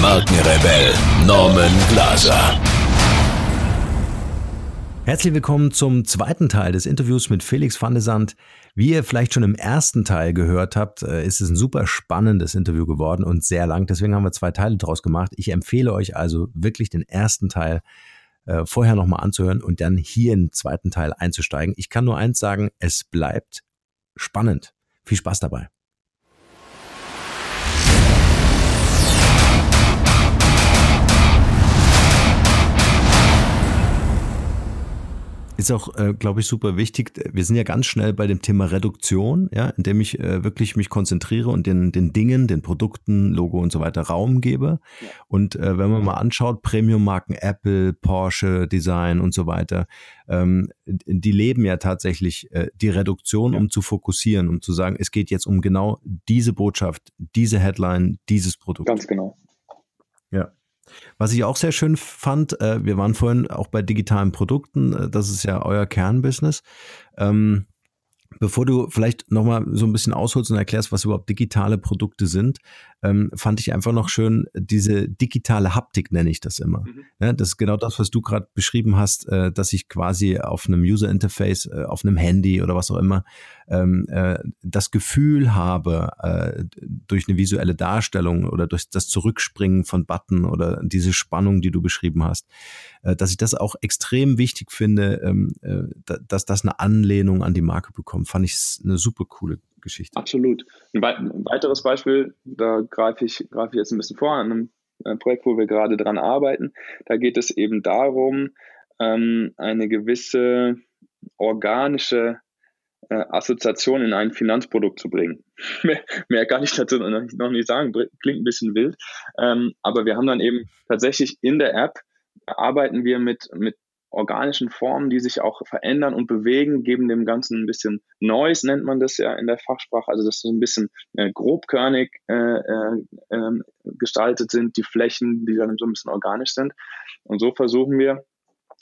Markenrebell Norman Glaser. Herzlich willkommen zum zweiten Teil des Interviews mit Felix van de Sand. Wie ihr vielleicht schon im ersten Teil gehört habt, äh, ist es ein super spannendes Interview geworden und sehr lang. Deswegen haben wir zwei Teile draus gemacht. Ich empfehle euch also wirklich den ersten Teil äh, vorher nochmal anzuhören und dann hier den zweiten Teil einzusteigen. Ich kann nur eins sagen, es bleibt spannend. Viel Spaß dabei. Ist auch, äh, glaube ich, super wichtig. Wir sind ja ganz schnell bei dem Thema Reduktion, ja, indem ich äh, wirklich mich konzentriere und den, den Dingen, den Produkten, Logo und so weiter Raum gebe. Ja. Und äh, wenn man mal anschaut, Premium-Marken Apple, Porsche, Design und so weiter, ähm, die leben ja tatsächlich äh, die Reduktion, ja. um zu fokussieren, um zu sagen, es geht jetzt um genau diese Botschaft, diese Headline, dieses Produkt. Ganz genau. Was ich auch sehr schön fand, äh, wir waren vorhin auch bei digitalen Produkten, äh, das ist ja euer Kernbusiness. Ähm, Bevor du vielleicht nochmal so ein bisschen ausholst und erklärst, was überhaupt digitale Produkte sind, ähm, fand ich einfach noch schön, diese digitale Haptik nenne ich das immer. Mhm. Das ist genau das, was du gerade beschrieben hast, äh, dass ich quasi auf einem User Interface, auf einem Handy oder was auch immer, ähm, äh, das Gefühl habe, äh, durch eine visuelle Darstellung oder durch das Zurückspringen von Button oder diese Spannung, die du beschrieben hast, äh, dass ich das auch extrem wichtig finde, ähm, äh, dass das eine Anlehnung an die Marke bekommt. Fand ich eine super coole Geschichte. Absolut. Ein, weiteres Beispiel, da greife ich, greife ich jetzt ein bisschen vor, an einem äh, Projekt, wo wir gerade dran arbeiten. Da geht es eben darum, ähm, eine gewisse organische äh, Assoziation in ein Finanzprodukt zu bringen. mehr, kann ich dazu noch nicht sagen, klingt ein bisschen wild. Ähm, aber wir haben dann eben tatsächlich in der App arbeiten wir mit, mit organischen Formen, die sich auch verändern und bewegen, geben dem Ganzen ein bisschen Noise, nennt man das ja in der Fachsprache, also dass so ein bisschen äh, grobkörnig äh, äh, ähm, gestaltet sind, die Flächen, die dann so ein bisschen organisch sind. Und so versuchen wir,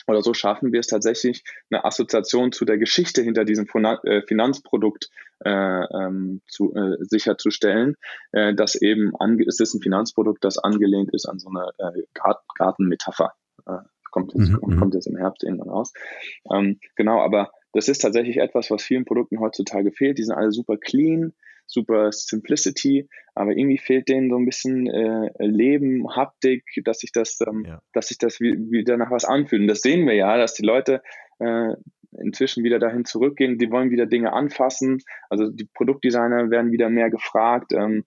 oder so schaffen wir es tatsächlich, eine Assoziation zu der Geschichte hinter diesem äh, Finanzprodukt äh, ähm, zu, äh, sicherzustellen, äh, dass eben, ange es ist ein Finanzprodukt, das angelehnt ist an so eine äh, Gartenmetapher. Äh, kommt, jetzt, mhm. kommt jetzt im Herbst irgendwann raus. Ähm, genau, aber das ist tatsächlich etwas, was vielen Produkten heutzutage fehlt. Die sind alle super clean, super Simplicity, aber irgendwie fehlt denen so ein bisschen äh, Leben, Haptik, dass sich das, ähm, ja. dass sich das wie, wieder nach was anfühlt. Und das sehen wir ja, dass die Leute äh, inzwischen wieder dahin zurückgehen, die wollen wieder Dinge anfassen. Also die Produktdesigner werden wieder mehr gefragt. Ähm,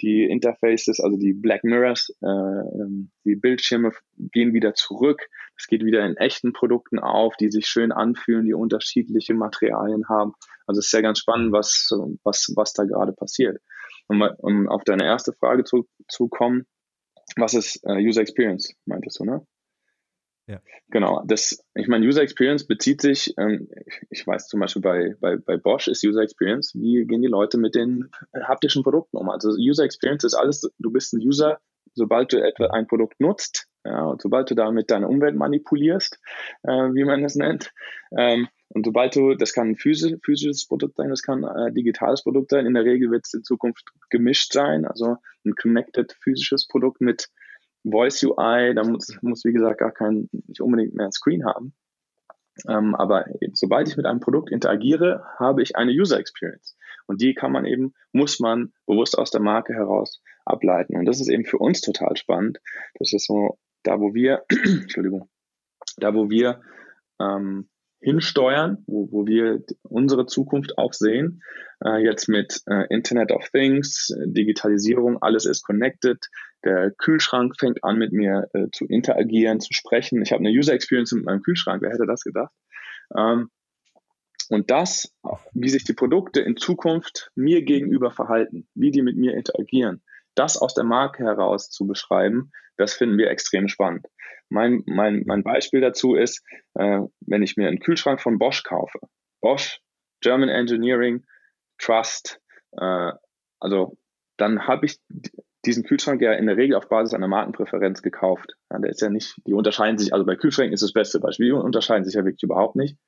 die Interfaces, also die Black Mirrors, äh, ähm, die Bildschirme gehen wieder zurück. Es geht wieder in echten Produkten auf, die sich schön anfühlen, die unterschiedliche Materialien haben. Also es ist ja ganz spannend, was, was, was da gerade passiert. Um, um auf deine erste Frage zu, zu kommen, was ist uh, User Experience, meintest du, ne? Ja. Genau, das, ich meine, User Experience bezieht sich, ähm, ich weiß zum Beispiel bei, bei, bei Bosch ist User Experience, wie gehen die Leute mit den haptischen Produkten um? Also User Experience ist alles, du bist ein User, sobald du etwa ein Produkt nutzt, ja, und sobald du damit deine Umwelt manipulierst, äh, wie man das nennt, ähm, und sobald du, das kann ein physisch, physisches Produkt sein, das kann ein äh, digitales Produkt sein, in der Regel wird es in Zukunft gemischt sein, also ein connected physisches Produkt mit Voice UI, da muss, muss wie gesagt gar kein, nicht unbedingt mehr ein Screen haben. Ähm, aber sobald ich mit einem Produkt interagiere, habe ich eine User Experience. Und die kann man eben, muss man bewusst aus der Marke heraus ableiten. Und das ist eben für uns total spannend. Das ist so, da wo wir, Entschuldigung, da wo wir ähm, hinsteuern, wo, wo wir unsere Zukunft auch sehen. Äh, jetzt mit äh, Internet of Things, Digitalisierung, alles ist connected. Der Kühlschrank fängt an, mit mir äh, zu interagieren, zu sprechen. Ich habe eine User Experience mit meinem Kühlschrank. Wer hätte das gedacht? Ähm, und das, wie sich die Produkte in Zukunft mir gegenüber verhalten, wie die mit mir interagieren, das aus der Marke heraus zu beschreiben, das finden wir extrem spannend. Mein, mein, mein Beispiel dazu ist, äh, wenn ich mir einen Kühlschrank von Bosch kaufe. Bosch, German Engineering, Trust, äh, also dann habe ich diesen Kühlschrank ja in der Regel auf Basis einer Markenpräferenz gekauft. Ja, der ist ja nicht, die unterscheiden sich, also bei Kühlschränken ist das beste Beispiel, die unterscheiden sich ja wirklich überhaupt nicht.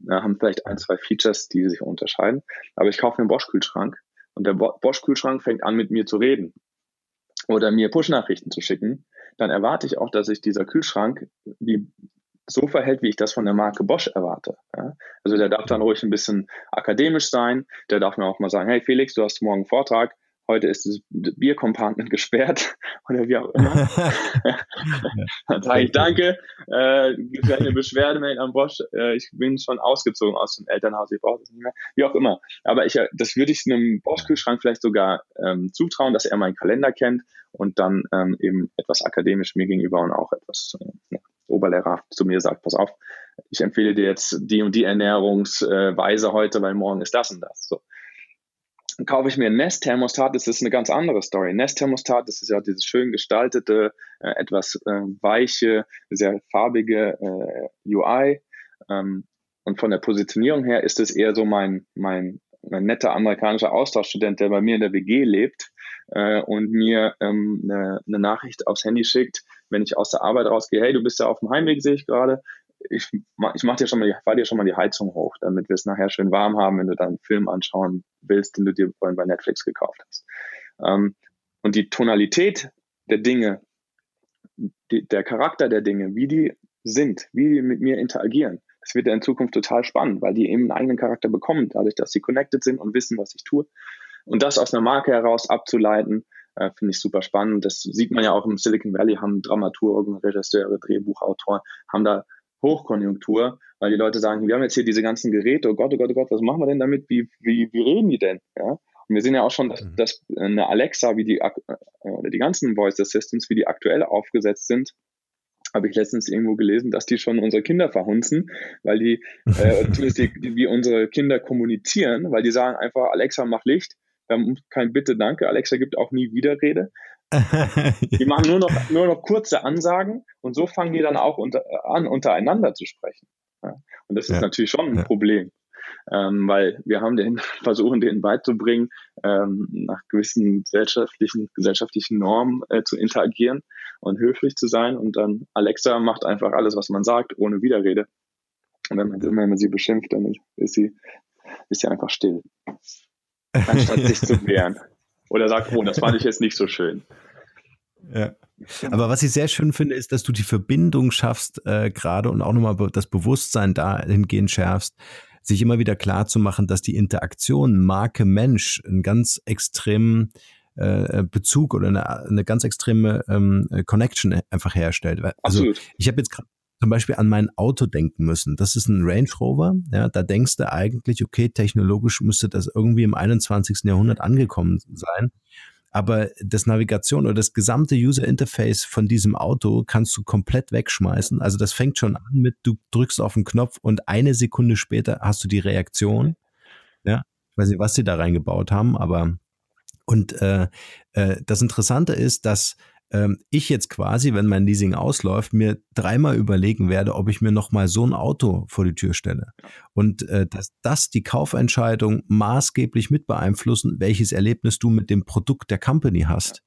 Ja, haben vielleicht ein, zwei Features, die sich unterscheiden. Aber ich kaufe einen Bosch-Kühlschrank und der Bosch-Kühlschrank fängt an, mit mir zu reden oder mir Push-Nachrichten zu schicken. Dann erwarte ich auch, dass sich dieser Kühlschrank wie, so verhält, wie ich das von der Marke Bosch erwarte. Ja? Also der darf dann ruhig ein bisschen akademisch sein. Der darf mir auch mal sagen, hey Felix, du hast morgen einen Vortrag heute ist das Biercompartment gesperrt oder wie auch immer. Dann sage ich danke, äh, gibt eine Beschwerdemail an Bosch, äh, ich bin schon ausgezogen aus dem Elternhaus, ich brauche das nicht mehr, wie auch immer. Aber ich, äh, das würde ich einem Bosch-Kühlschrank vielleicht sogar ähm, zutrauen, dass er meinen Kalender kennt und dann ähm, eben etwas akademisch mir gegenüber und auch etwas äh, oberlehrerhaft zu mir sagt, pass auf, ich empfehle dir jetzt die und die Ernährungsweise heute, weil morgen ist das und das. So kaufe ich mir ein Nest-Thermostat, das ist eine ganz andere Story. Nest-Thermostat, das ist ja dieses schön gestaltete, äh, etwas äh, weiche, sehr farbige äh, UI. Ähm, und von der Positionierung her ist es eher so mein, mein, mein netter amerikanischer Austauschstudent, der bei mir in der WG lebt äh, und mir ähm, eine, eine Nachricht aufs Handy schickt, wenn ich aus der Arbeit rausgehe, hey, du bist ja auf dem Heimweg, sehe ich gerade ich, ich mach dir schon mal die, fahr dir schon mal die Heizung hoch, damit wir es nachher schön warm haben, wenn du dann einen Film anschauen willst, den du dir vorhin bei Netflix gekauft hast. Ähm, und die Tonalität der Dinge, die, der Charakter der Dinge, wie die sind, wie die mit mir interagieren, das wird ja in Zukunft total spannend, weil die eben einen eigenen Charakter bekommen, dadurch, dass sie connected sind und wissen, was ich tue. Und das aus einer Marke heraus abzuleiten, äh, finde ich super spannend. Das sieht man ja auch im Silicon Valley, haben Dramaturgen, Regisseure, Drehbuchautoren, haben da Hochkonjunktur, weil die Leute sagen, wir haben jetzt hier diese ganzen Geräte, oh Gott, oh Gott, oh Gott, was machen wir denn damit? Wie, wie, wie reden die denn? Ja? Und wir sehen ja auch schon, dass, mhm. dass eine Alexa, wie die, äh, oder die ganzen Voice Assistants, wie die aktuell aufgesetzt sind, habe ich letztens irgendwo gelesen, dass die schon unsere Kinder verhunzen, weil die, äh, die, wie unsere Kinder kommunizieren, weil die sagen einfach, Alexa, mach Licht, dann kein Bitte, danke, Alexa gibt auch nie Widerrede. die machen nur noch, nur noch kurze Ansagen und so fangen die dann auch unter, an, untereinander zu sprechen. Ja. Und das ist ja. natürlich schon ein ja. Problem. Ähm, weil wir haben den versuchen, denen beizubringen, ähm, nach gewissen gesellschaftlichen, gesellschaftlichen Normen äh, zu interagieren und höflich zu sein. Und dann Alexa macht einfach alles, was man sagt, ohne Widerrede. Und wenn man, wenn man sie beschimpft, dann ist sie, ist sie einfach still. Anstatt sich zu wehren. Oder sagt, oh, das fand ich jetzt nicht so schön. Ja. Aber was ich sehr schön finde, ist, dass du die Verbindung schaffst, äh, gerade und auch nochmal das Bewusstsein dahingehend schärfst, sich immer wieder klar zu machen, dass die Interaktion Marke-Mensch einen ganz extremen äh, Bezug oder eine, eine ganz extreme ähm, Connection einfach herstellt. Also Absolut. ich habe jetzt gerade zum Beispiel an mein Auto denken müssen. Das ist ein Range Rover. Ja, da denkst du eigentlich, okay, technologisch müsste das irgendwie im 21. Jahrhundert angekommen sein. Aber das Navigation oder das gesamte User Interface von diesem Auto kannst du komplett wegschmeißen. Also das fängt schon an mit, du drückst auf den Knopf und eine Sekunde später hast du die Reaktion. Ja, ich weiß nicht, was sie da reingebaut haben, aber und äh, äh, das Interessante ist, dass ähm, ich jetzt quasi, wenn mein Leasing ausläuft, mir dreimal überlegen werde, ob ich mir nochmal so ein Auto vor die Tür stelle. Und äh, dass das die Kaufentscheidung maßgeblich mit beeinflussen, welches Erlebnis du mit dem Produkt der Company hast.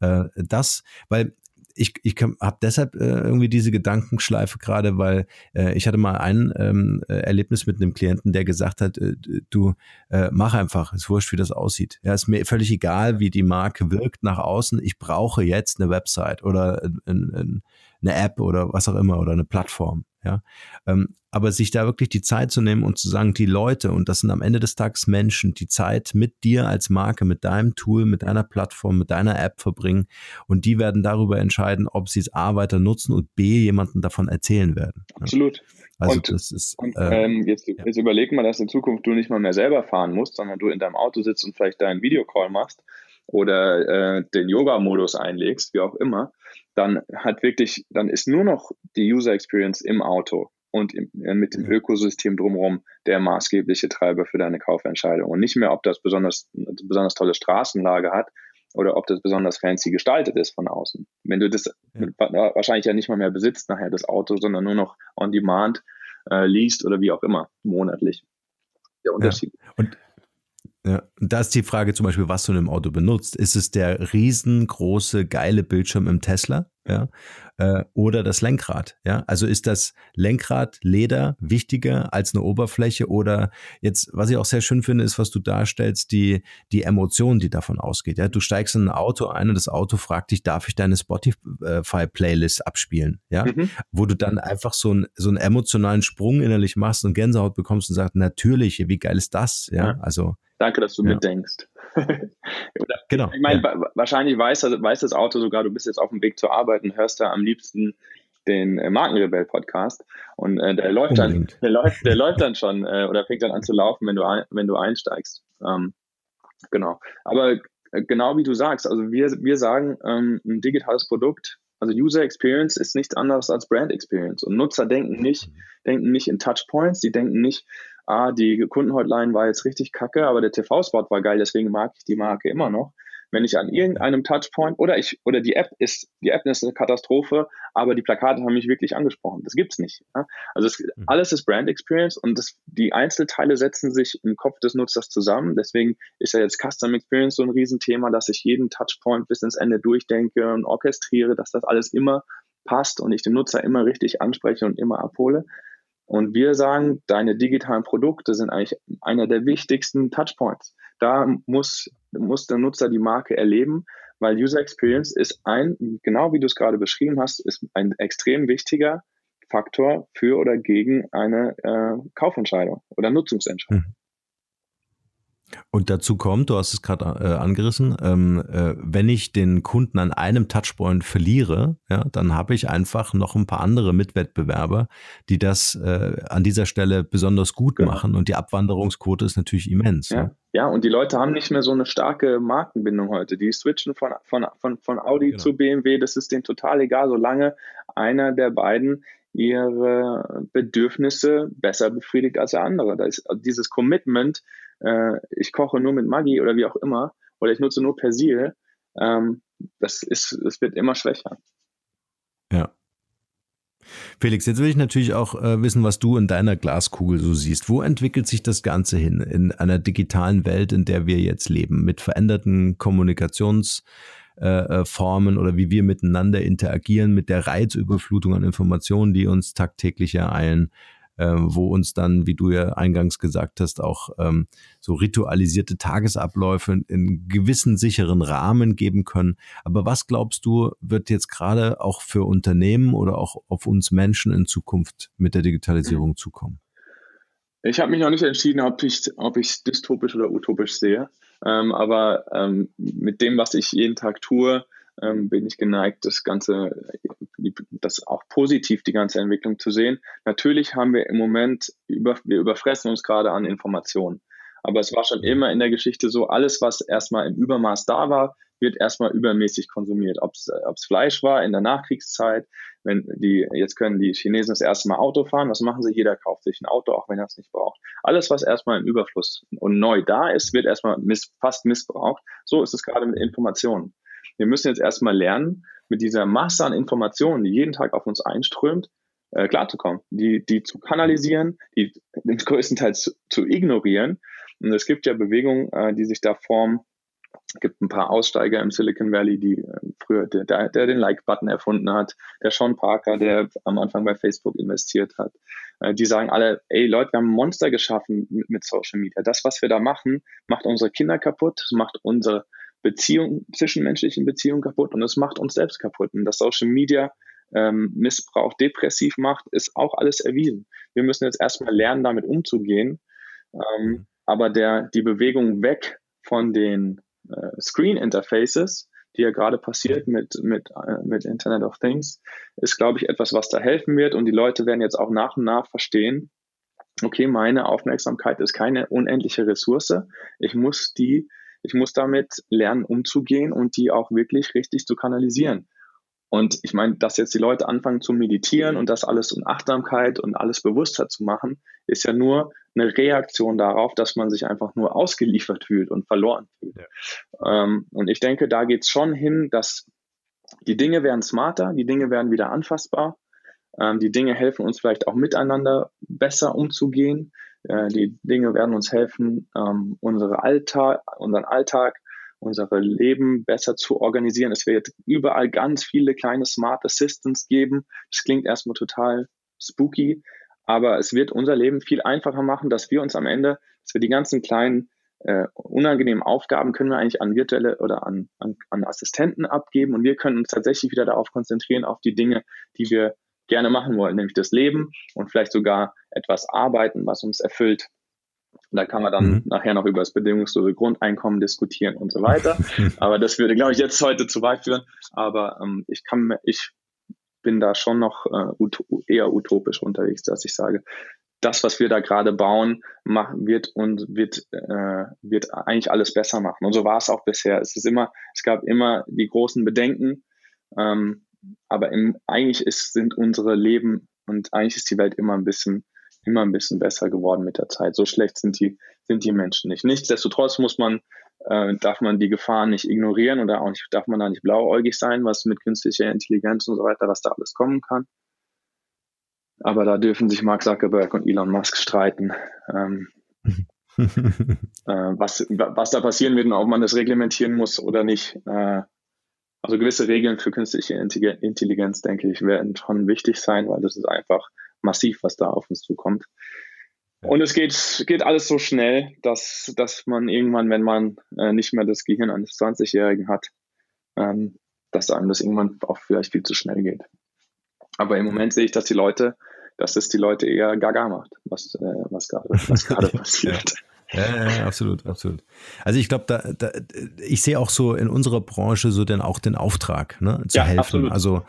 Äh, das, weil ich, ich habe deshalb äh, irgendwie diese Gedankenschleife gerade, weil äh, ich hatte mal ein ähm, äh, Erlebnis mit einem Klienten, der gesagt hat, äh, du äh, mach einfach, ist wurscht, wie das aussieht. Ja, ist mir völlig egal, wie die Marke wirkt nach außen. Ich brauche jetzt eine Website oder ein, ein, eine App oder was auch immer oder eine Plattform. Ja, ähm, aber sich da wirklich die Zeit zu nehmen und zu sagen, die Leute, und das sind am Ende des Tages Menschen, die Zeit mit dir als Marke, mit deinem Tool, mit deiner Plattform, mit deiner App verbringen und die werden darüber entscheiden, ob sie es A weiter nutzen und B jemanden davon erzählen werden. Absolut. Also und, das ist. Und, äh, ähm, jetzt, ja. jetzt überleg mal, dass in Zukunft du nicht mal mehr selber fahren musst, sondern du in deinem Auto sitzt und vielleicht deinen Videocall machst oder äh, den Yoga-Modus einlegst, wie auch immer dann hat wirklich, dann ist nur noch die User Experience im Auto und im, äh, mit dem Ökosystem drumherum der maßgebliche Treiber für deine Kaufentscheidung und nicht mehr, ob das besonders, besonders tolle Straßenlage hat oder ob das besonders fancy gestaltet ist von außen. Wenn du das ja. wahrscheinlich ja nicht mal mehr besitzt nachher das Auto, sondern nur noch on demand äh, liest oder wie auch immer, monatlich. Der Unterschied. Ja. Und ja, da ist die Frage zum Beispiel, was du in einem Auto benutzt. Ist es der riesengroße, geile Bildschirm im Tesla? Ja, äh, oder das Lenkrad. Ja, also ist das Lenkrad Leder wichtiger als eine Oberfläche oder jetzt, was ich auch sehr schön finde, ist, was du darstellst, die, die Emotion, die davon ausgeht. Ja, du steigst in ein Auto ein und das Auto fragt dich, darf ich deine Spotify-Playlist abspielen? Ja, mhm. wo du dann einfach so, ein, so einen emotionalen Sprung innerlich machst und Gänsehaut bekommst und sagst, natürlich, wie geil ist das? Ja, ja. also Danke, dass du ja. mitdenkst. genau. Ich meine, ja. wahrscheinlich weiß, weiß das Auto sogar, du bist jetzt auf dem Weg zur Arbeit und hörst da am liebsten den äh, Markenrebell Podcast und äh, der läuft dann, der läuft, der läuft dann schon äh, oder fängt dann an zu laufen, wenn du ein, wenn du einsteigst. Ähm, genau. Aber äh, genau wie du sagst, also wir, wir sagen, ähm, ein digitales Produkt, also User Experience ist nichts anderes als Brand Experience und Nutzer denken nicht, denken nicht in Touchpoints, die denken nicht, ah, die Kundenhotline war jetzt richtig kacke, aber der TV-Spot war geil, deswegen mag ich die Marke immer noch. Wenn ich an irgendeinem Touchpoint oder ich oder die App ist die App ist eine Katastrophe, aber die Plakate haben mich wirklich angesprochen. Das gibt's nicht. Ja? Also es, mhm. alles ist Brand Experience und das, die Einzelteile setzen sich im Kopf des Nutzers zusammen. Deswegen ist ja jetzt Custom Experience so ein Riesenthema, dass ich jeden Touchpoint bis ins Ende durchdenke und orchestriere, dass das alles immer passt und ich den Nutzer immer richtig anspreche und immer abhole. Und wir sagen, deine digitalen Produkte sind eigentlich einer der wichtigsten Touchpoints. Da muss, muss der Nutzer die Marke erleben, weil User Experience ist ein, genau wie du es gerade beschrieben hast, ist ein extrem wichtiger Faktor für oder gegen eine äh, Kaufentscheidung oder Nutzungsentscheidung. Mhm. Und dazu kommt, du hast es gerade äh, angerissen, ähm, äh, wenn ich den Kunden an einem Touchpoint verliere, ja, dann habe ich einfach noch ein paar andere Mitwettbewerber, die das äh, an dieser Stelle besonders gut genau. machen und die Abwanderungsquote ist natürlich immens. Ja. ja. Ja, und die Leute haben nicht mehr so eine starke Markenbindung heute. Die switchen von, von, von, von Audi genau. zu BMW, das ist denen total egal, solange einer der beiden ihre Bedürfnisse besser befriedigt als der andere. Da ist dieses Commitment, äh, ich koche nur mit Maggi oder wie auch immer, oder ich nutze nur Persil, ähm, das ist, es wird immer schwächer. Ja. Felix, jetzt will ich natürlich auch äh, wissen, was du in deiner Glaskugel so siehst. Wo entwickelt sich das Ganze hin in einer digitalen Welt, in der wir jetzt leben, mit veränderten Kommunikationsformen äh, äh oder wie wir miteinander interagieren, mit der Reizüberflutung an Informationen, die uns tagtäglich ereilen? Ähm, wo uns dann, wie du ja eingangs gesagt hast, auch ähm, so ritualisierte Tagesabläufe in gewissen sicheren Rahmen geben können. Aber was glaubst du, wird jetzt gerade auch für Unternehmen oder auch auf uns Menschen in Zukunft mit der Digitalisierung zukommen? Ich habe mich noch nicht entschieden, ob ich es ob dystopisch oder utopisch sehe. Ähm, aber ähm, mit dem, was ich jeden Tag tue, ähm, bin ich geneigt, das Ganze, das auch positiv, die ganze Entwicklung zu sehen. Natürlich haben wir im Moment, über, wir überfressen uns gerade an Informationen. Aber es war schon immer in der Geschichte so, alles, was erstmal im Übermaß da war, wird erstmal übermäßig konsumiert. Ob es Fleisch war in der Nachkriegszeit, wenn die, jetzt können die Chinesen das erste Mal Auto fahren, was machen sie? Jeder kauft sich ein Auto, auch wenn er es nicht braucht. Alles, was erstmal im Überfluss und neu da ist, wird erstmal miss, fast missbraucht. So ist es gerade mit Informationen. Wir müssen jetzt erstmal lernen, mit dieser Masse an Informationen, die jeden Tag auf uns einströmt, äh, klarzukommen, die, die zu kanalisieren, die größtenteils zu, zu ignorieren. Und es gibt ja Bewegungen, äh, die sich da formen. Es gibt ein paar Aussteiger im Silicon Valley, die äh, früher, der, der, den Like-Button erfunden hat, der Sean Parker, der am Anfang bei Facebook investiert hat. Äh, die sagen alle, ey Leute, wir haben ein Monster geschaffen mit, mit Social Media. Das, was wir da machen, macht unsere Kinder kaputt, macht unsere Beziehung, zwischenmenschlichen Beziehungen kaputt und es macht uns selbst kaputt. Und dass Social Media ähm, Missbrauch depressiv macht, ist auch alles erwiesen. Wir müssen jetzt erstmal lernen, damit umzugehen. Ähm, mhm. aber der, die Bewegung weg von den äh, Screen Interfaces, die ja gerade passiert mit, mit, äh, mit Internet of Things, ist, glaube ich, etwas, was da helfen wird. Und die Leute werden jetzt auch nach und nach verstehen, okay, meine Aufmerksamkeit ist keine unendliche Ressource. Ich muss die ich muss damit lernen, umzugehen und die auch wirklich richtig zu kanalisieren. Und ich meine, dass jetzt die Leute anfangen zu meditieren und das alles in Achtsamkeit und alles bewusster zu machen, ist ja nur eine Reaktion darauf, dass man sich einfach nur ausgeliefert fühlt und verloren fühlt. Ja. Ähm, und ich denke, da geht es schon hin, dass die Dinge werden smarter, die Dinge werden wieder anfassbar, ähm, die Dinge helfen uns vielleicht auch miteinander besser umzugehen. Äh, die Dinge werden uns helfen, ähm, unsere Alltag, unseren Alltag unsere Leben besser zu organisieren. Es wird überall ganz viele kleine Smart Assistants geben. Das klingt erstmal total spooky, aber es wird unser Leben viel einfacher machen, dass wir uns am Ende, dass wir die ganzen kleinen äh, unangenehmen Aufgaben können wir eigentlich an virtuelle oder an, an, an Assistenten abgeben und wir können uns tatsächlich wieder darauf konzentrieren, auf die Dinge, die wir gerne machen wollen, nämlich das Leben und vielleicht sogar etwas arbeiten, was uns erfüllt. Und da kann man dann mhm. nachher noch über das bedingungslose Grundeinkommen diskutieren und so weiter. Aber das würde, glaube ich, jetzt heute zu weit führen. Aber ähm, ich kann, ich bin da schon noch äh, ut eher utopisch unterwegs, dass ich sage, das, was wir da gerade bauen, machen, wird und wird, äh, wird eigentlich alles besser machen. Und so war es auch bisher. Es ist immer, es gab immer die großen Bedenken, ähm, aber im, eigentlich ist, sind unsere Leben und eigentlich ist die Welt immer ein bisschen immer ein bisschen besser geworden mit der Zeit. So schlecht sind die, sind die Menschen nicht. Nichtsdestotrotz muss man, äh, darf man die Gefahren nicht ignorieren oder auch nicht, darf man da nicht blauäugig sein, was mit künstlicher Intelligenz und so weiter, was da alles kommen kann. Aber da dürfen sich Mark Zuckerberg und Elon Musk streiten. Ähm, äh, was, was da passieren wird und ob man das reglementieren muss oder nicht. Äh, also gewisse Regeln für künstliche Intelligenz, denke ich, werden schon wichtig sein, weil das ist einfach massiv, was da auf uns zukommt. Und es geht, geht alles so schnell, dass, dass man irgendwann, wenn man äh, nicht mehr das Gehirn eines 20-Jährigen hat, ähm, dass einem das irgendwann auch vielleicht viel zu schnell geht. Aber im Moment sehe ich, dass die Leute, dass es die Leute eher gaga macht, was, äh, was gerade was gerade passiert. Ja, ja, absolut, absolut. Also ich glaube, da, da, ich sehe auch so in unserer Branche so dann auch den Auftrag, ne, zu ja, helfen. Absolut. Also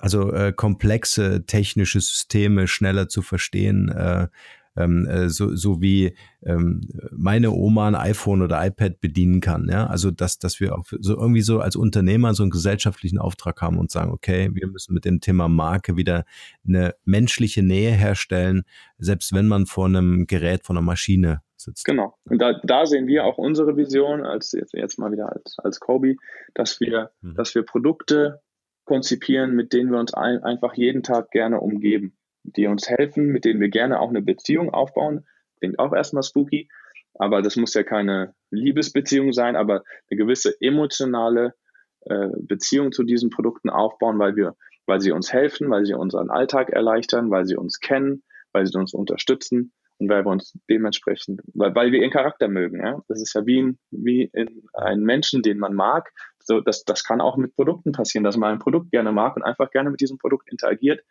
also äh, komplexe technische Systeme schneller zu verstehen, äh, ähm, äh, so, so wie ähm, meine Oma ein iPhone oder iPad bedienen kann. Ja? Also dass, dass wir auch so irgendwie so als Unternehmer so einen gesellschaftlichen Auftrag haben und sagen, okay, wir müssen mit dem Thema Marke wieder eine menschliche Nähe herstellen, selbst wenn man vor einem Gerät, vor einer Maschine sitzt. Genau. Und da, da sehen wir auch unsere Vision als jetzt, jetzt mal wieder als, als Kobe, dass wir, mhm. dass wir Produkte konzipieren, mit denen wir uns ein, einfach jeden Tag gerne umgeben, die uns helfen, mit denen wir gerne auch eine Beziehung aufbauen. Klingt auch erstmal spooky, aber das muss ja keine Liebesbeziehung sein, aber eine gewisse emotionale äh, Beziehung zu diesen Produkten aufbauen, weil wir, weil sie uns helfen, weil sie unseren Alltag erleichtern, weil sie uns kennen, weil sie uns unterstützen und weil wir uns dementsprechend, weil, weil wir ihren Charakter mögen. Ja? Das ist ja wie, ein, wie in einen Menschen, den man mag, so, das, das kann auch mit Produkten passieren, dass man ein Produkt gerne mag und einfach gerne mit diesem Produkt interagiert,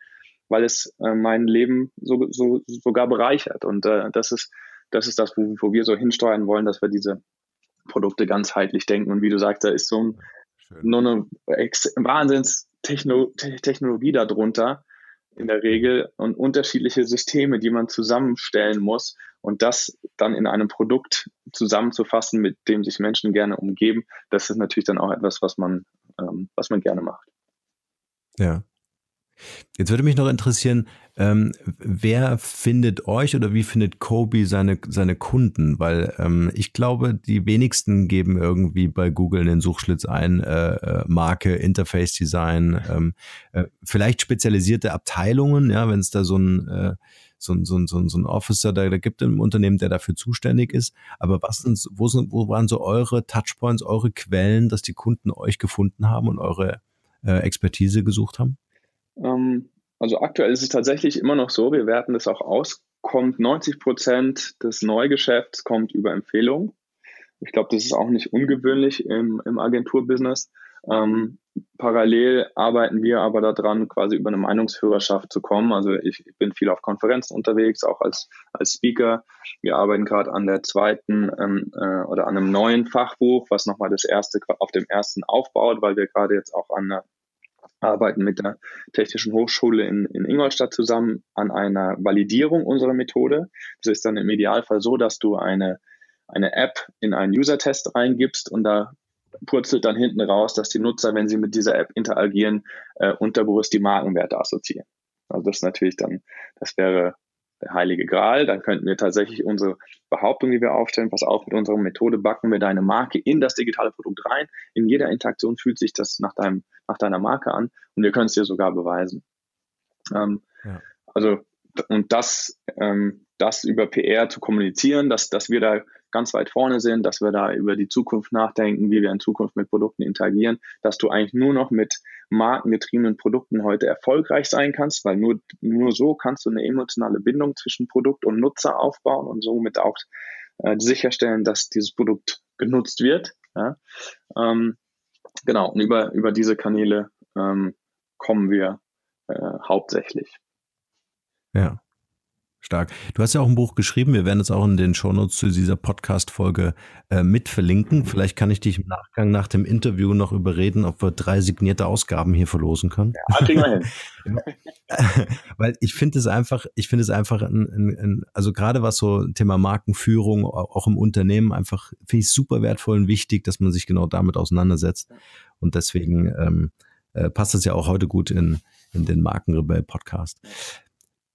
weil es äh, mein Leben so, so, sogar bereichert. Und äh, das ist, das ist das, wo, wo wir so hinsteuern wollen, dass wir diese Produkte ganzheitlich denken. Und wie du sagst, da ist so ein, nur eine Wahnsinns-Technologie darunter, in der Regel und unterschiedliche Systeme, die man zusammenstellen muss und das dann in einem Produkt zusammenzufassen, mit dem sich Menschen gerne umgeben, das ist natürlich dann auch etwas, was man, ähm, was man gerne macht. Ja. Jetzt würde mich noch interessieren, ähm, wer findet euch oder wie findet Kobe seine, seine Kunden? Weil ähm, ich glaube, die wenigsten geben irgendwie bei Google in den Suchschlitz ein, äh, äh, Marke, Interface Design, ähm, äh, vielleicht spezialisierte Abteilungen, ja, wenn es da so ein, äh, so ein, so ein, so ein, so ein Officer da, da gibt im Unternehmen, der dafür zuständig ist. Aber was sind, wo, sind, wo waren so eure Touchpoints, eure Quellen, dass die Kunden euch gefunden haben und eure äh, Expertise gesucht haben? Ähm, also aktuell ist es tatsächlich immer noch so, wir werten das auch aus, kommt 90 Prozent des Neugeschäfts kommt über Empfehlungen. Ich glaube, das ist auch nicht ungewöhnlich im, im Agenturbusiness. Ähm, parallel arbeiten wir aber daran, quasi über eine Meinungsführerschaft zu kommen. Also ich, ich bin viel auf Konferenzen unterwegs, auch als, als Speaker. Wir arbeiten gerade an der zweiten ähm, äh, oder an einem neuen Fachbuch, was nochmal das erste auf dem ersten aufbaut, weil wir gerade jetzt auch an einer arbeiten mit der Technischen Hochschule in, in Ingolstadt zusammen an einer Validierung unserer Methode. Das ist dann im Idealfall so, dass du eine, eine App in einen User-Test reingibst und da purzelt dann hinten raus, dass die Nutzer, wenn sie mit dieser App interagieren, äh, unterbewusst die Markenwerte assoziieren. Also das ist natürlich dann, das wäre der heilige Gral. Dann könnten wir tatsächlich unsere Behauptung, die wir aufstellen, pass auf, mit unserer Methode backen wir deine Marke in das digitale Produkt rein. In jeder Interaktion fühlt sich das nach, deinem, nach deiner Marke an und wir können es dir sogar beweisen. Ähm, ja. Also, und das, ähm, das über PR zu kommunizieren, dass, dass wir da ganz weit vorne sind, dass wir da über die Zukunft nachdenken, wie wir in Zukunft mit Produkten interagieren, dass du eigentlich nur noch mit markengetriebenen Produkten heute erfolgreich sein kannst, weil nur, nur so kannst du eine emotionale Bindung zwischen Produkt und Nutzer aufbauen und somit auch äh, sicherstellen, dass dieses Produkt genutzt wird. Ja? Ähm, genau, und über, über diese Kanäle ähm, kommen wir äh, hauptsächlich. Ja. Stark. Du hast ja auch ein Buch geschrieben. Wir werden es auch in den Shownotes zu dieser Podcast-Folge äh, mit verlinken. Vielleicht kann ich dich im Nachgang nach dem Interview noch überreden, ob wir drei signierte Ausgaben hier verlosen können. Ja, kriegen wir hin. Weil ich finde es einfach, ich finde es einfach, ein, ein, ein, also gerade was so Thema Markenführung auch im Unternehmen einfach finde ich super wertvoll und wichtig, dass man sich genau damit auseinandersetzt. Und deswegen ähm, äh, passt das ja auch heute gut in, in den Markenrebell Podcast.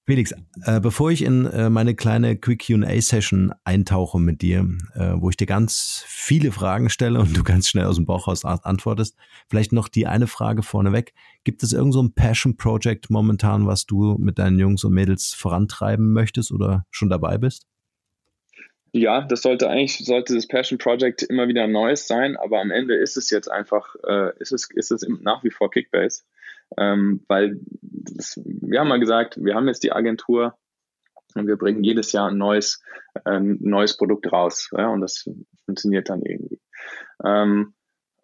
Felix, äh, bevor ich in äh, meine kleine Quick QA-Session eintauche mit dir, äh, wo ich dir ganz viele Fragen stelle und du ganz schnell aus dem Bauch raus antwortest, vielleicht noch die eine Frage vorneweg. Gibt es irgend so ein Passion-Project momentan, was du mit deinen Jungs und Mädels vorantreiben möchtest oder schon dabei bist? Ja, das sollte eigentlich, sollte das Passion Project immer wieder ein neues sein, aber am Ende ist es jetzt einfach, äh, ist es, ist es nach wie vor Kickbase. Ähm, weil das, wir haben mal gesagt, wir haben jetzt die Agentur und wir bringen jedes Jahr ein neues, ähm, neues Produkt raus. Ja, und das funktioniert dann irgendwie. Ähm,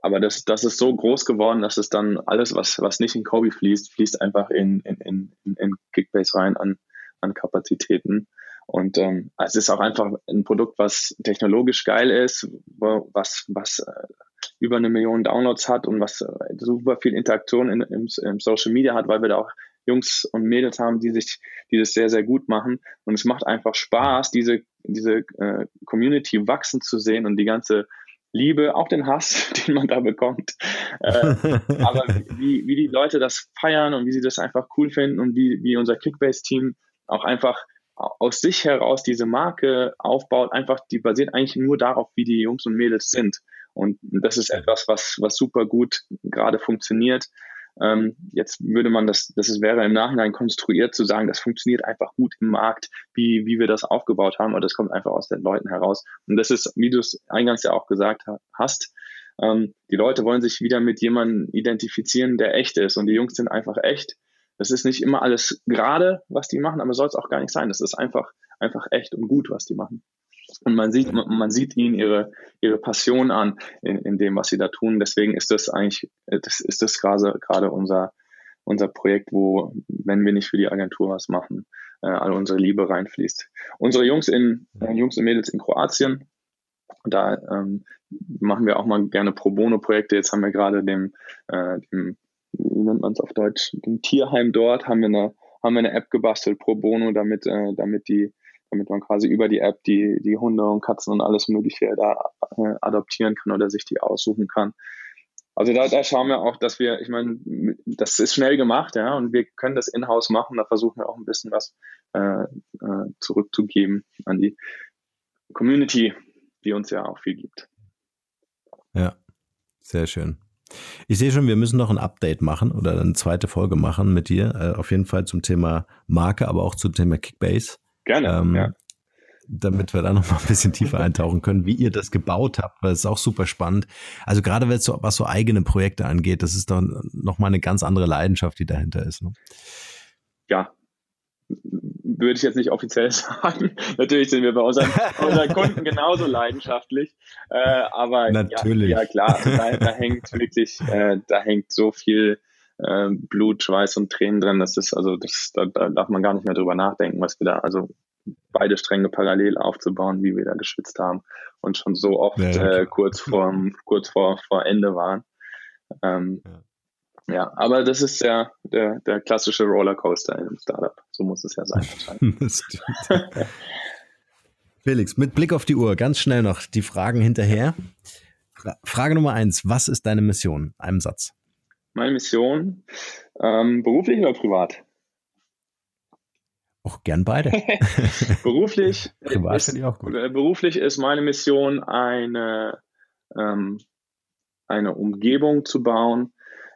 aber das, das ist so groß geworden, dass es dann alles, was, was nicht in Kobe fließt, fließt einfach in, in, in, in Kickbase rein an, an Kapazitäten. Und ähm, es ist auch einfach ein Produkt, was technologisch geil ist, was, was äh, über eine Million Downloads hat und was äh, super viel Interaktion in, im, im Social Media hat, weil wir da auch Jungs und Mädels haben, die sich, die das sehr, sehr gut machen. Und es macht einfach Spaß, diese, diese äh, Community wachsen zu sehen und die ganze Liebe, auch den Hass, den man da bekommt. Äh, aber wie, wie die Leute das feiern und wie sie das einfach cool finden und wie, wie unser Kickbase-Team auch einfach aus sich heraus diese Marke aufbaut, einfach, die basiert eigentlich nur darauf, wie die Jungs und Mädels sind. Und das ist etwas, was, was super gut gerade funktioniert. Ähm, jetzt würde man das, das wäre im Nachhinein konstruiert zu sagen, das funktioniert einfach gut im Markt, wie, wie wir das aufgebaut haben, aber das kommt einfach aus den Leuten heraus. Und das ist, wie du es eingangs ja auch gesagt hast, ähm, die Leute wollen sich wieder mit jemandem identifizieren, der echt ist. Und die Jungs sind einfach echt. Das ist nicht immer alles gerade, was die machen, aber soll es auch gar nicht sein. Das ist einfach, einfach echt und gut, was die machen. Und man sieht, man sieht ihnen ihre, ihre Passion an in, in dem, was sie da tun. Deswegen ist das eigentlich, das ist das gerade, gerade unser, unser Projekt, wo, wenn wir nicht für die Agentur was machen, äh, all unsere Liebe reinfließt. Unsere Jungs in, äh, Jungs und Mädels in Kroatien, da ähm, machen wir auch mal gerne Pro Bono-Projekte. Jetzt haben wir gerade dem, äh, dem wie nennt man es auf Deutsch, dem Tierheim dort, haben wir eine, haben wir eine App gebastelt, Pro Bono, damit, äh, damit die damit man quasi über die App die, die Hunde und Katzen und alles Mögliche da äh, adoptieren kann oder sich die aussuchen kann. Also da, da schauen wir auch, dass wir, ich meine, das ist schnell gemacht, ja, und wir können das in-house machen. Da versuchen wir auch ein bisschen was äh, äh, zurückzugeben an die Community, die uns ja auch viel gibt. Ja, sehr schön. Ich sehe schon, wir müssen noch ein Update machen oder eine zweite Folge machen mit dir. Äh, auf jeden Fall zum Thema Marke, aber auch zum Thema Kickbase. Gerne, ähm, ja. Damit wir da noch mal ein bisschen tiefer eintauchen können, wie ihr das gebaut habt, weil es ist auch super spannend. Also gerade wenn es so, was so eigene Projekte angeht, das ist doch noch mal eine ganz andere Leidenschaft, die dahinter ist. Ne? Ja, würde ich jetzt nicht offiziell sagen. Natürlich sind wir bei unseren, unseren Kunden genauso leidenschaftlich. Äh, aber Natürlich. Ja, ja klar, da, da hängt wirklich, äh, da hängt so viel äh, Blut, Schweiß und Tränen drin. Das ist also, das, da, da darf man gar nicht mehr drüber nachdenken, was wir da, also beide Stränge parallel aufzubauen, wie wir da geschwitzt haben und schon so oft ja, äh, kurz vor kurz vor, vor Ende waren. Ähm, ja. ja. aber das ist ja der, der klassische Rollercoaster in einem Startup. So muss es ja sein. Felix, mit Blick auf die Uhr, ganz schnell noch die Fragen hinterher. Frage Nummer eins. Was ist deine Mission? Einem Satz. Meine Mission, ähm, beruflich oder privat? Auch gern beide. beruflich, privat ist, ich auch gut. Äh, beruflich ist meine Mission, eine, ähm, eine Umgebung zu bauen,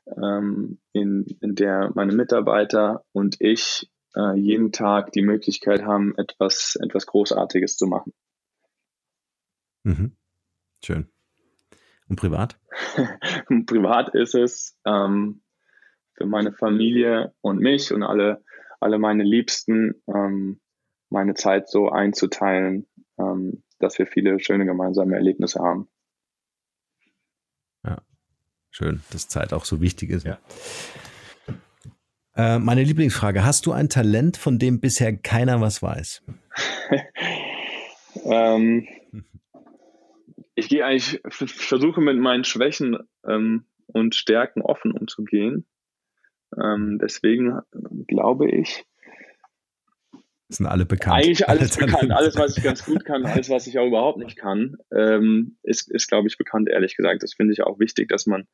ähm, in, in der meine Mitarbeiter und ich äh, jeden Tag die Möglichkeit haben, etwas, etwas Großartiges zu machen. Mhm. Schön. Und privat? privat ist es ähm, für meine Familie und mich und alle, alle meine Liebsten, ähm, meine Zeit so einzuteilen, ähm, dass wir viele schöne gemeinsame Erlebnisse haben. Ja, schön, dass Zeit auch so wichtig ist. Ja. Äh, meine Lieblingsfrage: Hast du ein Talent, von dem bisher keiner was weiß? ähm, ich gehe eigentlich, versuche mit meinen Schwächen ähm, und Stärken offen umzugehen. Ähm, deswegen glaube ich, sind alle bekannt. Eigentlich alles alle bekannt. Alles, was ich ganz gut kann, alles, was ich auch überhaupt nicht kann, ähm, ist, ist glaube ich, bekannt, ehrlich gesagt. Das finde ich auch wichtig, dass man,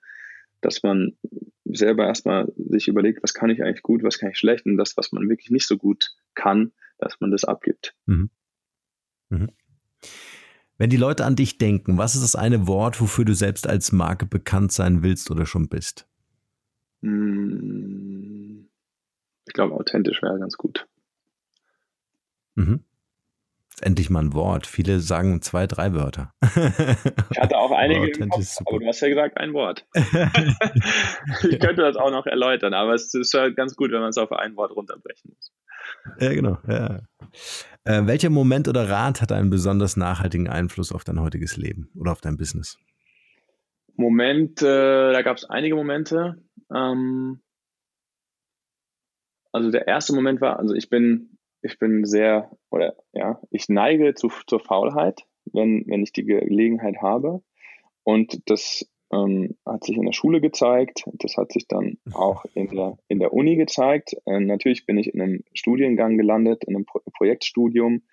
dass man selber erstmal sich überlegt, was kann ich eigentlich gut, was kann ich schlecht und das, was man wirklich nicht so gut kann, dass man das abgibt. Mhm. Mhm. Wenn die Leute an dich denken, was ist das eine Wort, wofür du selbst als Marke bekannt sein willst oder schon bist? Hm, ich glaube, authentisch wäre ganz gut. Mhm. Endlich mal ein Wort. Viele sagen zwei, drei Wörter. Ich hatte auch einige im Kopf, aber du hast ja gesagt ein Wort. ich könnte das auch noch erläutern, aber es ist ja ganz gut, wenn man es auf ein Wort runterbrechen muss. Ja, genau. Ja. Äh, welcher Moment oder Rat hat einen besonders nachhaltigen Einfluss auf dein heutiges Leben oder auf dein Business? Moment, äh, da gab es einige Momente. Ähm, also der erste Moment war, also ich bin, ich bin sehr, oder ja, ich neige zu, zur Faulheit, wenn, wenn ich die Gelegenheit habe. Und das ähm, hat sich in der Schule gezeigt, das hat sich dann auch in der, in der Uni gezeigt. Äh, natürlich bin ich in einem Studiengang gelandet, in einem Pro Projektstudium,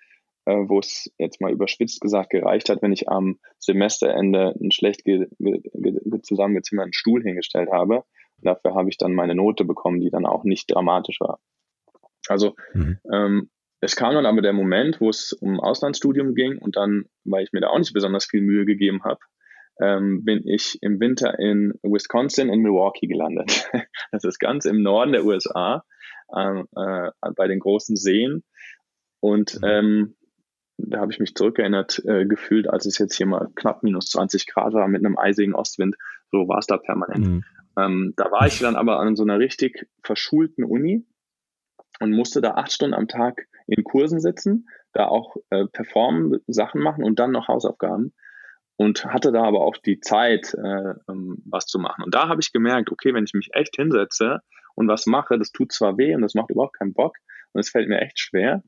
äh, wo es jetzt mal überspitzt gesagt gereicht hat, wenn ich am Semesterende einen schlecht zusammengezimmerten Stuhl hingestellt habe. Dafür habe ich dann meine Note bekommen, die dann auch nicht dramatisch war. Also mhm. ähm, es kam dann aber der Moment, wo es um Auslandsstudium ging und dann, weil ich mir da auch nicht besonders viel Mühe gegeben habe, ähm, bin ich im Winter in Wisconsin in Milwaukee gelandet. das ist ganz im Norden der USA, ähm, äh, bei den großen Seen. Und mhm. ähm, da habe ich mich zurückerinnert äh, gefühlt, als es jetzt hier mal knapp minus 20 Grad war mit einem eisigen Ostwind. So war es da permanent. Mhm. Ähm, da war ich dann aber an so einer richtig verschulten Uni und musste da acht Stunden am Tag in Kursen sitzen, da auch äh, performen, Sachen machen und dann noch Hausaufgaben und hatte da aber auch die Zeit, äh, ähm, was zu machen. Und da habe ich gemerkt, okay, wenn ich mich echt hinsetze und was mache, das tut zwar weh und das macht überhaupt keinen Bock und es fällt mir echt schwer,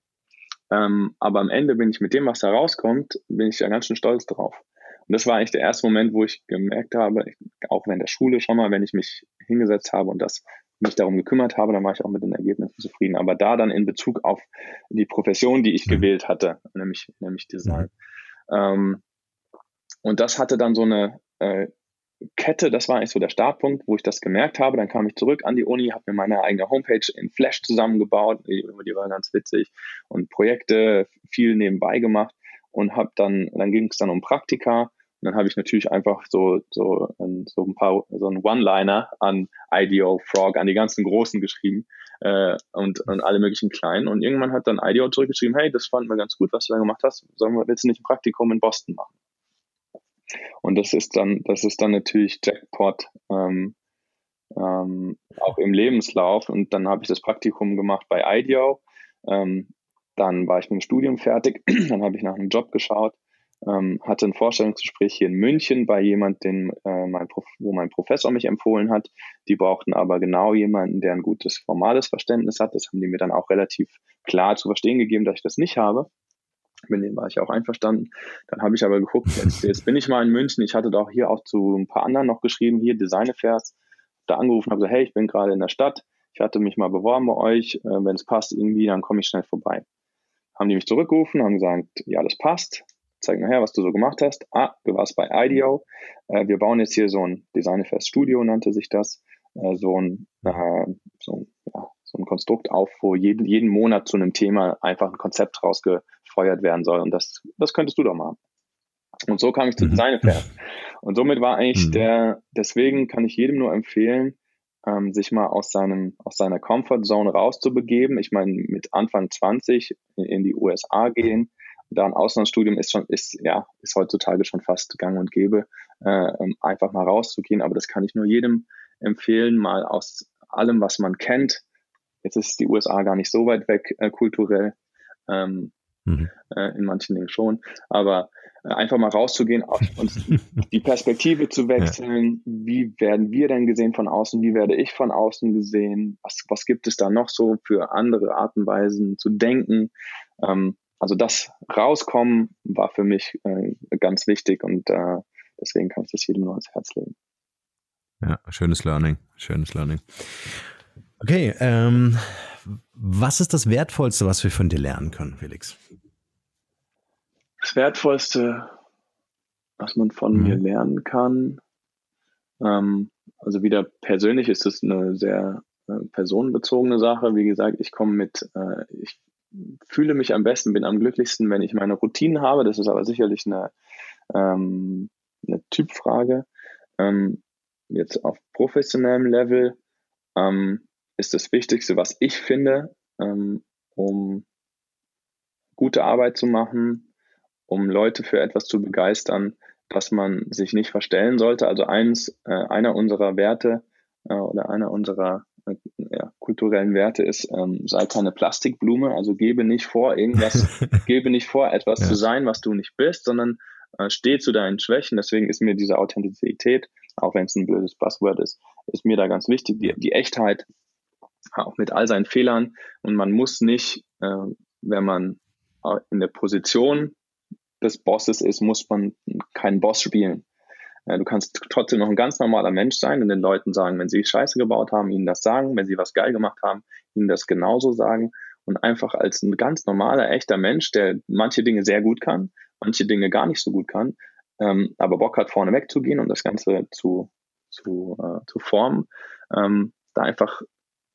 ähm, aber am Ende bin ich mit dem, was da rauskommt, bin ich ja ganz schön stolz drauf. Und das war eigentlich der erste Moment, wo ich gemerkt habe, auch während der Schule schon mal, wenn ich mich hingesetzt habe und das mich darum gekümmert habe, dann war ich auch mit den Ergebnissen zufrieden. Aber da dann in Bezug auf die Profession, die ich mhm. gewählt hatte, nämlich, nämlich Design. Mhm. Ähm, und das hatte dann so eine äh, Kette, das war eigentlich so der Startpunkt, wo ich das gemerkt habe. Dann kam ich zurück an die Uni, habe mir meine eigene Homepage in Flash zusammengebaut, die, die war ganz witzig und Projekte viel nebenbei gemacht und habe dann, dann ging es dann um Praktika und dann habe ich natürlich einfach so, so, so ein paar, so ein One-Liner an IDEO, Frog, an die ganzen Großen geschrieben äh, und, und alle möglichen Kleinen. Und irgendwann hat dann IDEO zurückgeschrieben, hey, das fanden wir ganz gut, was du da gemacht hast. Sollen wir, willst du nicht ein Praktikum in Boston machen? Und das ist dann, das ist dann natürlich Jackpot ähm, ähm, auch im Lebenslauf. Und dann habe ich das Praktikum gemacht bei IDEO. Ähm, dann war ich mit dem Studium fertig. dann habe ich nach einem Job geschaut. Ähm, hatte ein Vorstellungsgespräch hier in München bei jemandem, äh, wo mein Professor mich empfohlen hat. Die brauchten aber genau jemanden, der ein gutes formales Verständnis hat. Das haben die mir dann auch relativ klar zu verstehen gegeben, dass ich das nicht habe mit dem war ich auch einverstanden. Dann habe ich aber geguckt, jetzt, jetzt, bin ich mal in München. Ich hatte da auch hier auch zu ein paar anderen noch geschrieben, hier Design Affairs. Da angerufen, habe gesagt, hey, ich bin gerade in der Stadt. Ich hatte mich mal beworben bei euch. Äh, Wenn es passt irgendwie, dann komme ich schnell vorbei. Haben die mich zurückgerufen, haben gesagt, ja, das passt. zeig mal her, was du so gemacht hast. Ah, du warst bei IDEO. Äh, wir bauen jetzt hier so ein Designfest Studio, nannte sich das. Äh, so, ein, so, ja, so ein Konstrukt auf, wo jeden, jeden Monat zu einem Thema einfach ein Konzept rausgefeuert werden soll. Und das, das könntest du doch machen. Und so kam ich zu mhm. Design Affair. Und somit war eigentlich mhm. der, deswegen kann ich jedem nur empfehlen, ähm, sich mal aus seinem, aus seiner Comfort Zone rauszubegeben. Ich meine, mit Anfang 20 in, in die USA gehen, da ein Auslandsstudium ist schon, ist, ja, ist heutzutage schon fast gang und gäbe, äh, einfach mal rauszugehen. Aber das kann ich nur jedem empfehlen, mal aus allem, was man kennt. Jetzt ist die USA gar nicht so weit weg äh, kulturell, ähm, mhm. äh, in manchen Dingen schon. Aber äh, einfach mal rauszugehen und die Perspektive zu wechseln. Ja. Wie werden wir denn gesehen von außen? Wie werde ich von außen gesehen? Was, was gibt es da noch so für andere Arten und Weisen zu denken? Ähm, also das Rauskommen war für mich äh, ganz wichtig und äh, deswegen kann ich das jedem nur ans Herz legen. Ja, schönes Learning, schönes Learning. Okay, ähm, was ist das Wertvollste, was wir von dir lernen können, Felix? Das Wertvollste, was man von mhm. mir lernen kann, ähm, also wieder persönlich ist es eine sehr äh, personenbezogene Sache. Wie gesagt, ich komme mit, äh, ich fühle mich am besten, bin am glücklichsten, wenn ich meine Routinen habe. Das ist aber sicherlich eine, ähm, eine Typfrage. Ähm, jetzt auf professionellem Level ähm, ist das Wichtigste, was ich finde, ähm, um gute Arbeit zu machen, um Leute für etwas zu begeistern, dass man sich nicht verstellen sollte. Also eins, äh, einer unserer Werte äh, oder einer unserer äh, ja, kulturellen Werte ist, ähm, sei keine Plastikblume, also gebe nicht vor, irgendwas, gebe nicht vor, etwas ja. zu sein, was du nicht bist, sondern äh, steh zu deinen Schwächen. Deswegen ist mir diese Authentizität, auch wenn es ein blödes Buzzword ist, ist mir da ganz wichtig, die, die Echtheit, auch mit all seinen Fehlern. Und man muss nicht, äh, wenn man in der Position des Bosses ist, muss man keinen Boss spielen. Ja, du kannst trotzdem noch ein ganz normaler Mensch sein und den Leuten sagen, wenn sie Scheiße gebaut haben, ihnen das sagen, wenn sie was geil gemacht haben, ihnen das genauso sagen und einfach als ein ganz normaler, echter Mensch, der manche Dinge sehr gut kann, manche Dinge gar nicht so gut kann, ähm, aber Bock hat, vorne wegzugehen und das Ganze zu, zu, äh, zu formen, ähm, da einfach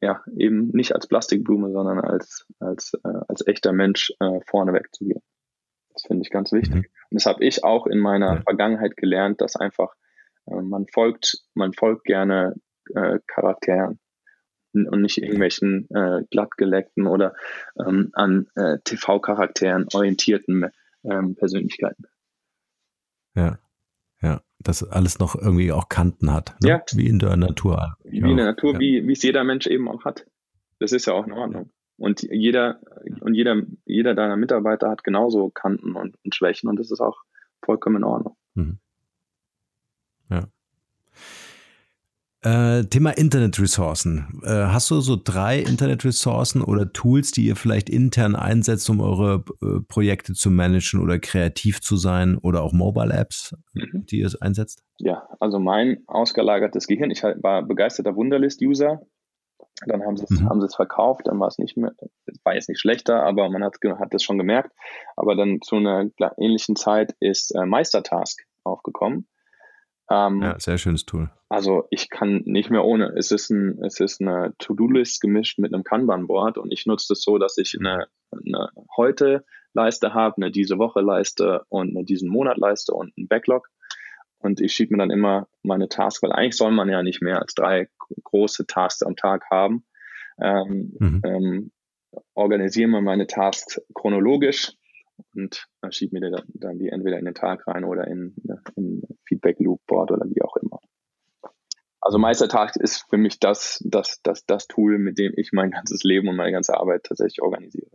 ja eben nicht als Plastikblume, sondern als, als, äh, als echter Mensch äh, vorne wegzugehen. Das finde ich ganz wichtig. Mhm. Und das habe ich auch in meiner. Vergangenheit gelernt, dass einfach äh, man folgt, man folgt gerne äh, Charakteren und nicht irgendwelchen äh, glattgeleckten oder ähm, an äh, TV-Charakteren orientierten ähm, Persönlichkeiten. Ja, ja, dass alles noch irgendwie auch Kanten hat, ne? ja. wie in der Natur. Wie ja. in der Natur, ja. wie es jeder Mensch eben auch hat. Das ist ja auch in Ordnung. Und jeder, und jeder, jeder deiner Mitarbeiter hat genauso Kanten und, und Schwächen und das ist auch vollkommen in Ordnung. Mhm. Ja. Äh, Thema Internetressourcen. Äh, hast du so drei Internetressourcen oder Tools, die ihr vielleicht intern einsetzt, um eure äh, Projekte zu managen oder kreativ zu sein oder auch Mobile Apps, mhm. die ihr einsetzt? Ja, also mein ausgelagertes Gehirn. Ich war begeisterter Wunderlist-User dann haben sie es mhm. haben sie es verkauft, dann war es nicht mehr, war jetzt nicht schlechter, aber man hat hat das schon gemerkt. Aber dann zu einer ähnlichen Zeit ist äh, Meistertask aufgekommen. Ähm, ja, sehr schönes Tool. Also ich kann nicht mehr ohne. Es ist ein, es ist eine To-Do-List gemischt mit einem Kanban-Board und ich nutze das so, dass ich eine, eine heute Leiste habe, eine diese Woche Leiste und eine diesen Monat Leiste und ein Backlog und ich schiebe mir dann immer meine Tasks, weil eigentlich soll man ja nicht mehr als drei große Tasks am Tag haben. Ähm, mhm. ähm, organisiere mir meine Tasks chronologisch und äh, schiebe mir dann, dann, die entweder in den Tag rein oder in, in Feedback Loop Board oder wie auch immer. Also Meistertag ist für mich das, das, das, das Tool, mit dem ich mein ganzes Leben und meine ganze Arbeit tatsächlich organisiere.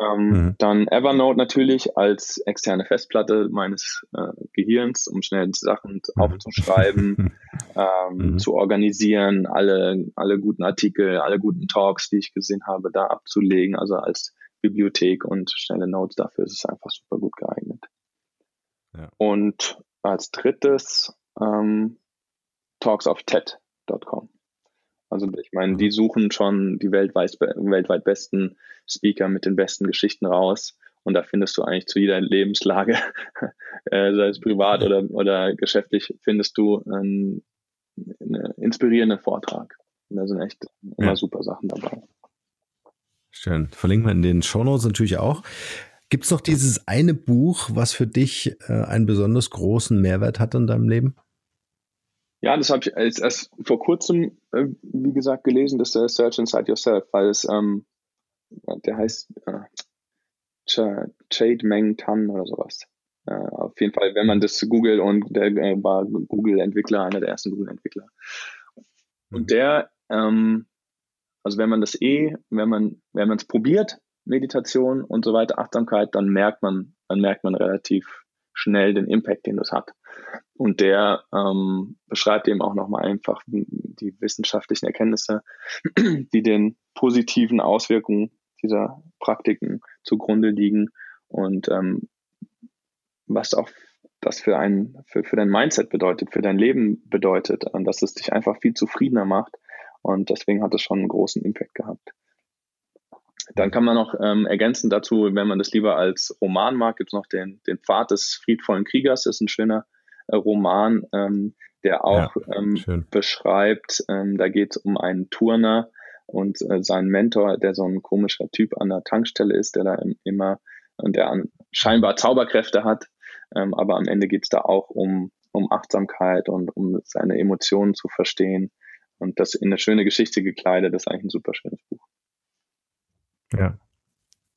Ähm, mhm. Dann Evernote natürlich als externe Festplatte meines äh, Gehirns, um schnell Sachen mhm. aufzuschreiben, ähm, mhm. zu organisieren, alle, alle guten Artikel, alle guten Talks, die ich gesehen habe, da abzulegen, also als Bibliothek und schnelle Notes, dafür ist es einfach super gut geeignet. Ja. Und als drittes ähm, Talks of TED.com. Also ich meine, die mhm. suchen schon die weltweit, weltweit besten Speaker mit den besten Geschichten raus Und da findest du eigentlich zu jeder Lebenslage, äh, sei es privat oder, oder geschäftlich, findest du einen, einen inspirierenden Vortrag. Und da sind echt immer ja. super Sachen dabei. Schön. Verlinken wir in den Shownotes natürlich auch. Gibt es noch dieses eine Buch, was für dich äh, einen besonders großen Mehrwert hat in deinem Leben? Ja, das habe ich erst, erst vor kurzem, äh, wie gesagt, gelesen, das ist Search Inside Yourself, weil es, ähm, der heißt äh, Jade Meng Tan oder sowas. Äh, auf jeden Fall, wenn man das googelt und der äh, war Google-Entwickler, einer der ersten Google-Entwickler. Und der, ähm, also wenn man das eh, wenn man, wenn man es probiert, Meditation und so weiter, Achtsamkeit, dann merkt man, dann merkt man relativ schnell den Impact, den das hat. Und der ähm, beschreibt eben auch nochmal einfach die wissenschaftlichen Erkenntnisse, die den positiven Auswirkungen dieser Praktiken zugrunde liegen und ähm, was auch das für ein, für, für dein Mindset bedeutet, für dein Leben bedeutet, dass es dich einfach viel zufriedener macht. Und deswegen hat es schon einen großen Impact gehabt. Dann kann man noch ähm, ergänzen dazu, wenn man das lieber als Roman mag, gibt es noch den, den Pfad des friedvollen Kriegers, das ist ein schöner äh, Roman, ähm, der auch ja, ähm, beschreibt, ähm, da geht es um einen Turner und äh, seinen Mentor, der so ein komischer Typ an der Tankstelle ist, der da immer und der an, scheinbar Zauberkräfte hat, ähm, aber am Ende geht es da auch um, um Achtsamkeit und um seine Emotionen zu verstehen und das in eine schöne Geschichte gekleidet, das ist eigentlich ein super schönes Buch. Ja,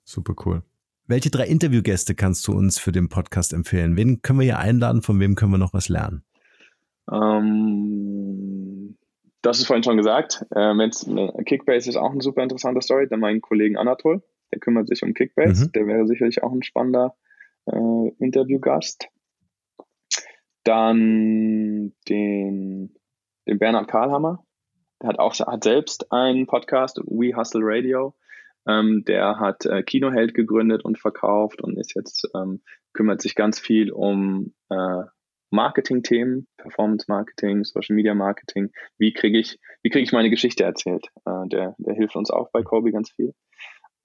super cool. Welche drei Interviewgäste kannst du uns für den Podcast empfehlen? Wen können wir hier einladen? Von wem können wir noch was lernen? Ähm, das ist vorhin schon gesagt. Äh, äh, Kickbase ist auch eine super interessante Story. Dann meinen Kollegen Anatol, der kümmert sich um Kickbase. Mhm. Der wäre sicherlich auch ein spannender äh, Interviewgast. Dann den, den Bernhard Karlhammer. Der hat auch hat selbst einen Podcast, We Hustle Radio. Ähm, der hat äh, Kinoheld gegründet und verkauft und ist jetzt, ähm, kümmert sich ganz viel um äh, Marketing-Themen, Performance-Marketing, Social-Media-Marketing. Wie kriege ich, wie kriege ich meine Geschichte erzählt? Äh, der, der hilft uns auch bei Kobe ganz viel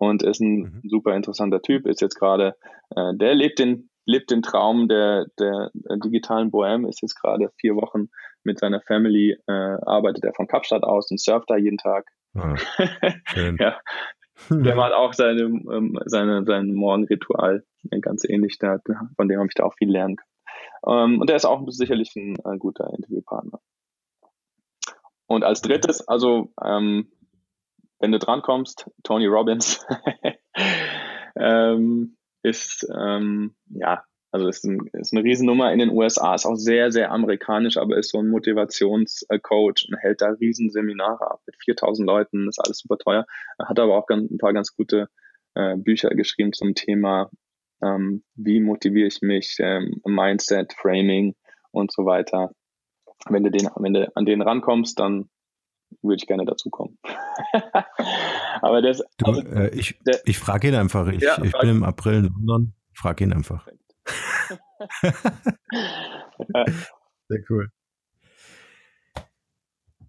und ist ein mhm. super interessanter Typ. Ist jetzt gerade, äh, der lebt den, lebt den Traum der, der, der digitalen Bohème, ist jetzt gerade vier Wochen mit seiner Family, äh, arbeitet er von Kapstadt aus und surft da jeden Tag. Ah, ja, der macht auch seine, ähm, seine, sein Morgenritual ganz ähnlich. Da, von dem habe ich da auch viel lernen können. Ähm, und der ist auch sicherlich ein, ein guter Interviewpartner. Und als drittes, also ähm, wenn du drankommst, Tony Robbins ähm, ist ähm, ja also ist, ein, ist eine Riesennummer in den USA, ist auch sehr, sehr amerikanisch, aber ist so ein Motivationscoach und hält da Riesenseminare ab mit 4000 Leuten, ist alles super teuer. Er hat aber auch ganz, ein paar ganz gute äh, Bücher geschrieben zum Thema, ähm, wie motiviere ich mich, ähm, Mindset, Framing und so weiter. Wenn du, den, wenn du an den rankommst, dann würde ich gerne dazukommen. aber das, du, also, äh, ich, ich frage ihn einfach. Ich, ja, ich bin im April in London. Frag ihn einfach. Sehr cool.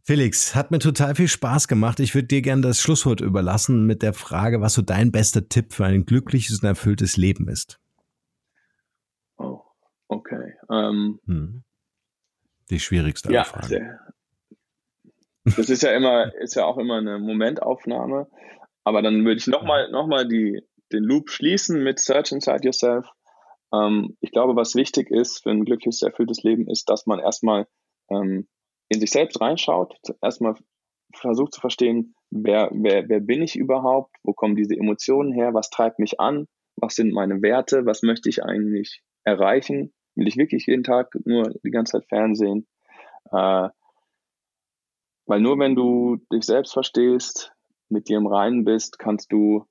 Felix, hat mir total viel Spaß gemacht. Ich würde dir gerne das Schlusswort überlassen mit der Frage, was so dein bester Tipp für ein glückliches und erfülltes Leben ist. Oh, okay. Um, ähm, hm. Die schwierigste ja, Frage. Sehr, das ist ja immer, ist ja auch immer eine Momentaufnahme. Aber dann würde ich nochmal noch mal den Loop schließen mit Search Inside Yourself. Ähm, ich glaube, was wichtig ist für ein glückliches, erfülltes Leben, ist, dass man erstmal ähm, in sich selbst reinschaut, erstmal versucht zu verstehen, wer, wer, wer bin ich überhaupt, wo kommen diese Emotionen her, was treibt mich an, was sind meine Werte, was möchte ich eigentlich erreichen, will ich wirklich jeden Tag nur die ganze Zeit Fernsehen. Äh, weil nur wenn du dich selbst verstehst, mit dir im Reinen bist, kannst du,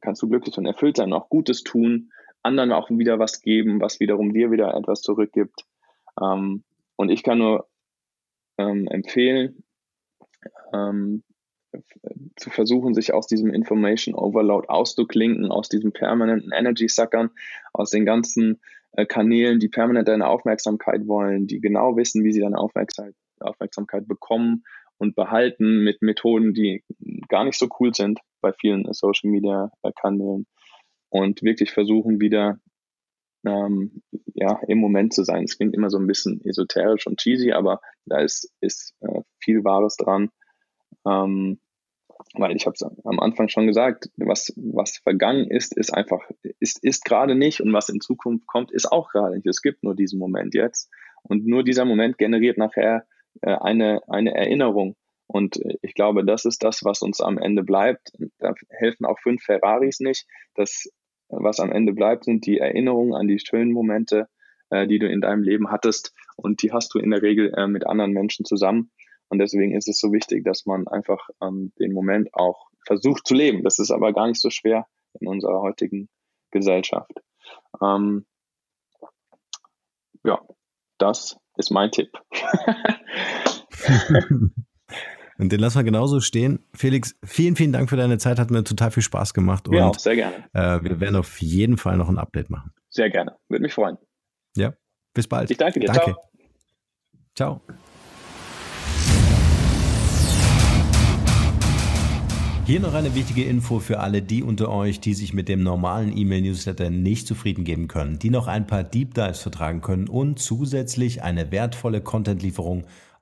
kannst du glücklich und erfüllt sein, auch Gutes tun anderen auch wieder was geben, was wiederum dir wieder etwas zurückgibt. Ähm, und ich kann nur ähm, empfehlen, ähm, zu versuchen, sich aus diesem Information Overload auszuklinken, aus diesem permanenten Energy Suckern, aus den ganzen äh, Kanälen, die permanent deine Aufmerksamkeit wollen, die genau wissen, wie sie deine Aufmerksamkeit, Aufmerksamkeit bekommen und behalten mit Methoden, die gar nicht so cool sind bei vielen Social Media äh, Kanälen und wirklich versuchen wieder ähm, ja, im Moment zu sein. Es klingt immer so ein bisschen esoterisch und cheesy, aber da ist, ist äh, viel Wahres dran. Ähm, weil ich habe es am Anfang schon gesagt, was, was vergangen ist, ist einfach, ist, ist gerade nicht und was in Zukunft kommt, ist auch gerade nicht. Es gibt nur diesen Moment jetzt und nur dieser Moment generiert nachher äh, eine, eine Erinnerung. Und äh, ich glaube, das ist das, was uns am Ende bleibt. Da helfen auch fünf Ferraris nicht. Das, was am Ende bleibt, sind die Erinnerungen an die schönen Momente, äh, die du in deinem Leben hattest. Und die hast du in der Regel äh, mit anderen Menschen zusammen. Und deswegen ist es so wichtig, dass man einfach ähm, den Moment auch versucht zu leben. Das ist aber gar nicht so schwer in unserer heutigen Gesellschaft. Ähm, ja, das ist mein Tipp. Und den lassen wir genauso stehen. Felix, vielen, vielen Dank für deine Zeit. Hat mir total viel Spaß gemacht. Ja, auch sehr gerne. Äh, wir werden auf jeden Fall noch ein Update machen. Sehr gerne. Würde mich freuen. Ja, bis bald. Ich danke dir. Danke. Ciao. Ciao. Hier noch eine wichtige Info für alle die unter euch, die sich mit dem normalen E-Mail-Newsletter nicht zufrieden geben können, die noch ein paar Deep Dives vertragen können und zusätzlich eine wertvolle Content-Lieferung